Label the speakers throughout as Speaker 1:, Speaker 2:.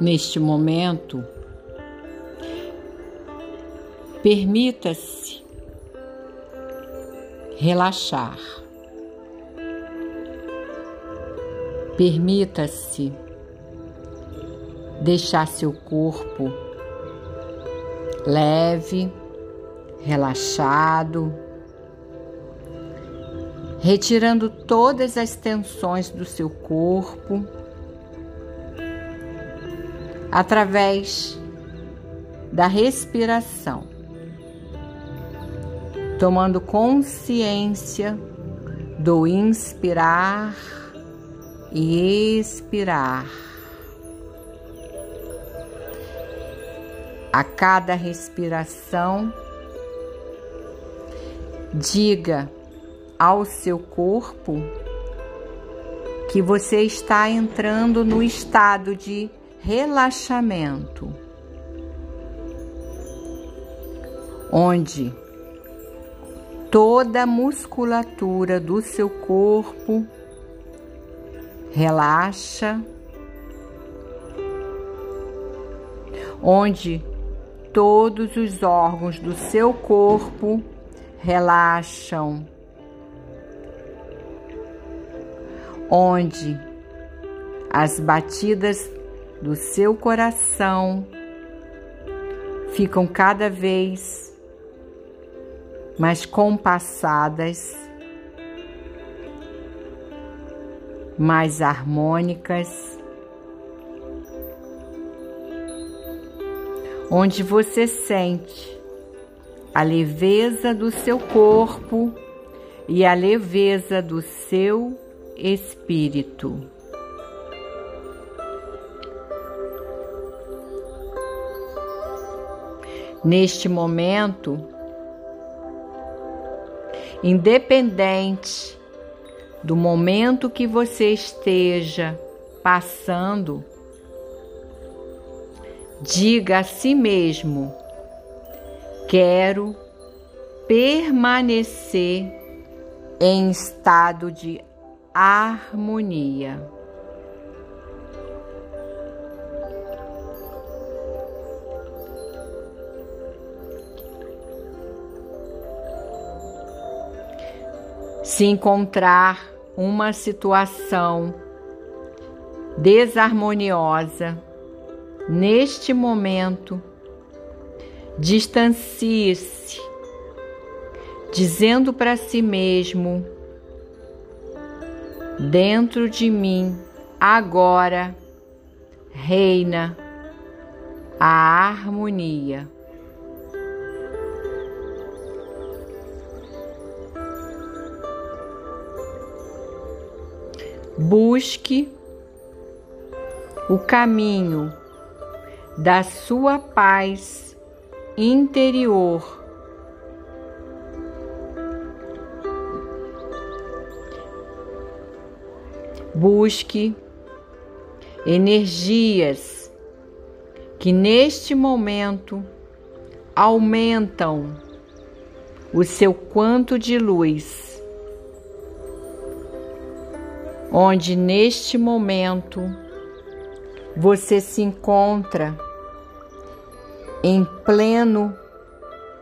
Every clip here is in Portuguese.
Speaker 1: Neste momento, permita-se relaxar. Permita-se deixar seu corpo leve, relaxado, retirando todas as tensões do seu corpo através da respiração, tomando consciência do inspirar e expirar. A cada respiração, diga ao seu corpo que você está entrando no estado de relaxamento, onde toda a musculatura do seu corpo relaxa, onde todos os órgãos do seu corpo relaxam, onde as batidas do seu coração ficam cada vez mais compassadas, mais harmônicas, onde você sente a leveza do seu corpo e a leveza do seu espírito. Neste momento, independente do momento que você esteja passando, diga a si mesmo: quero permanecer em estado de harmonia. Se encontrar uma situação desarmoniosa, neste momento, distancie-se, dizendo para si mesmo: dentro de mim, agora, reina a harmonia. Busque o caminho da sua paz interior. Busque energias que neste momento aumentam o seu quanto de luz onde neste momento você se encontra em pleno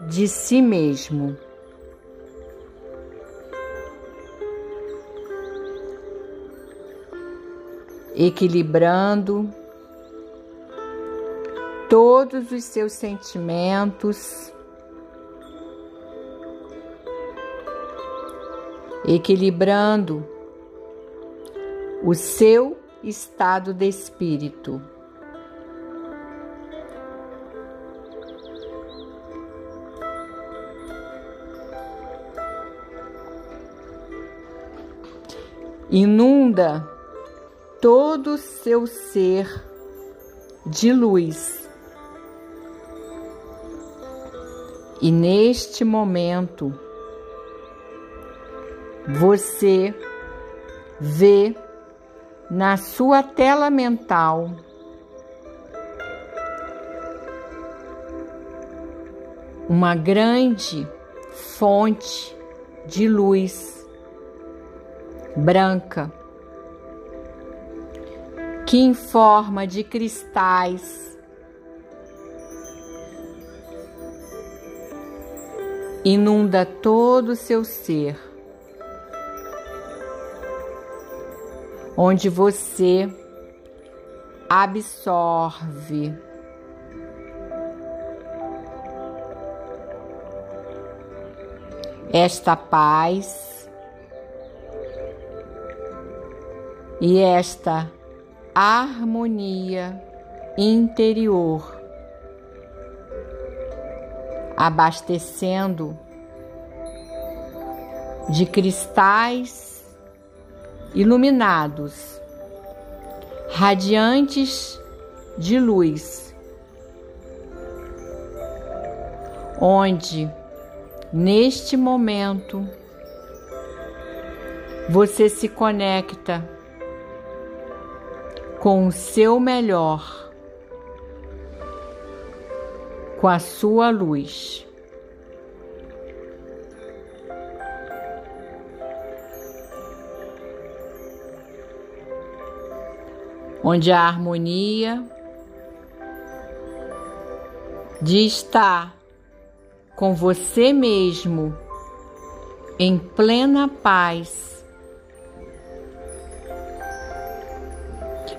Speaker 1: de si mesmo. Equilibrando todos os seus sentimentos, equilibrando o seu estado de espírito. Inunda todo o seu ser de luz. E neste momento, você vê na sua tela mental. Uma grande fonte de luz branca que em forma de cristais inunda todo o seu ser, onde você absorve. Esta paz e esta harmonia interior, abastecendo de cristais iluminados, radiantes de luz, onde Neste momento, você se conecta com o seu melhor, com a sua luz. Onde a harmonia de estar com você mesmo, em plena paz,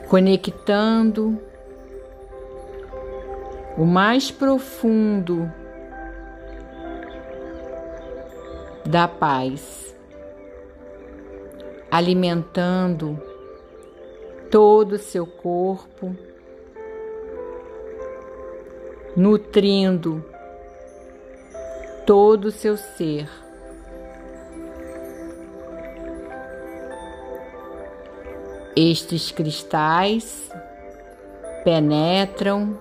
Speaker 1: conectando o mais profundo da paz, alimentando todo o seu corpo, nutrindo todo o seu ser. Estes cristais penetram,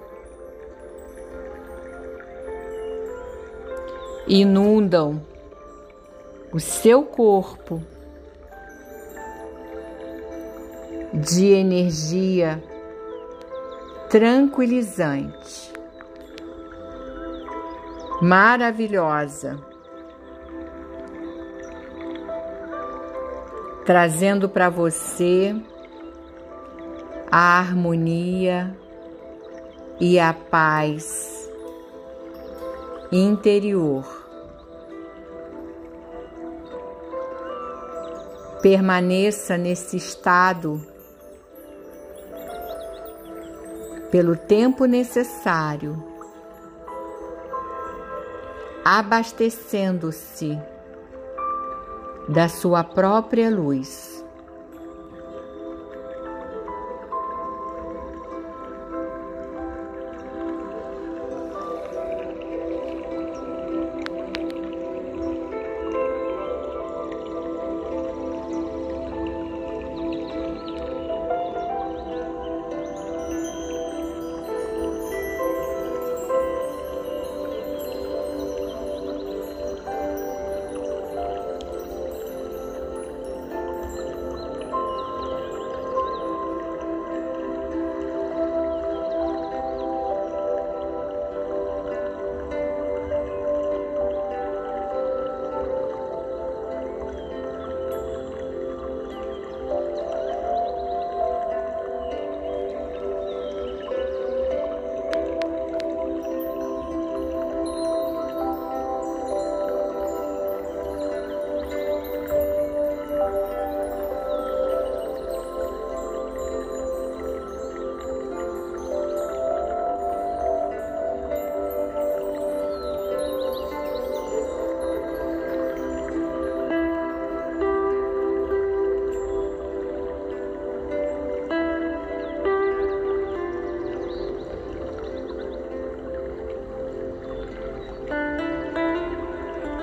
Speaker 1: inundam o seu corpo de energia tranquilizante maravilhosa, trazendo para você a harmonia e a paz interior. Permaneça nesse estado pelo tempo necessário abastecendo-se da sua própria luz.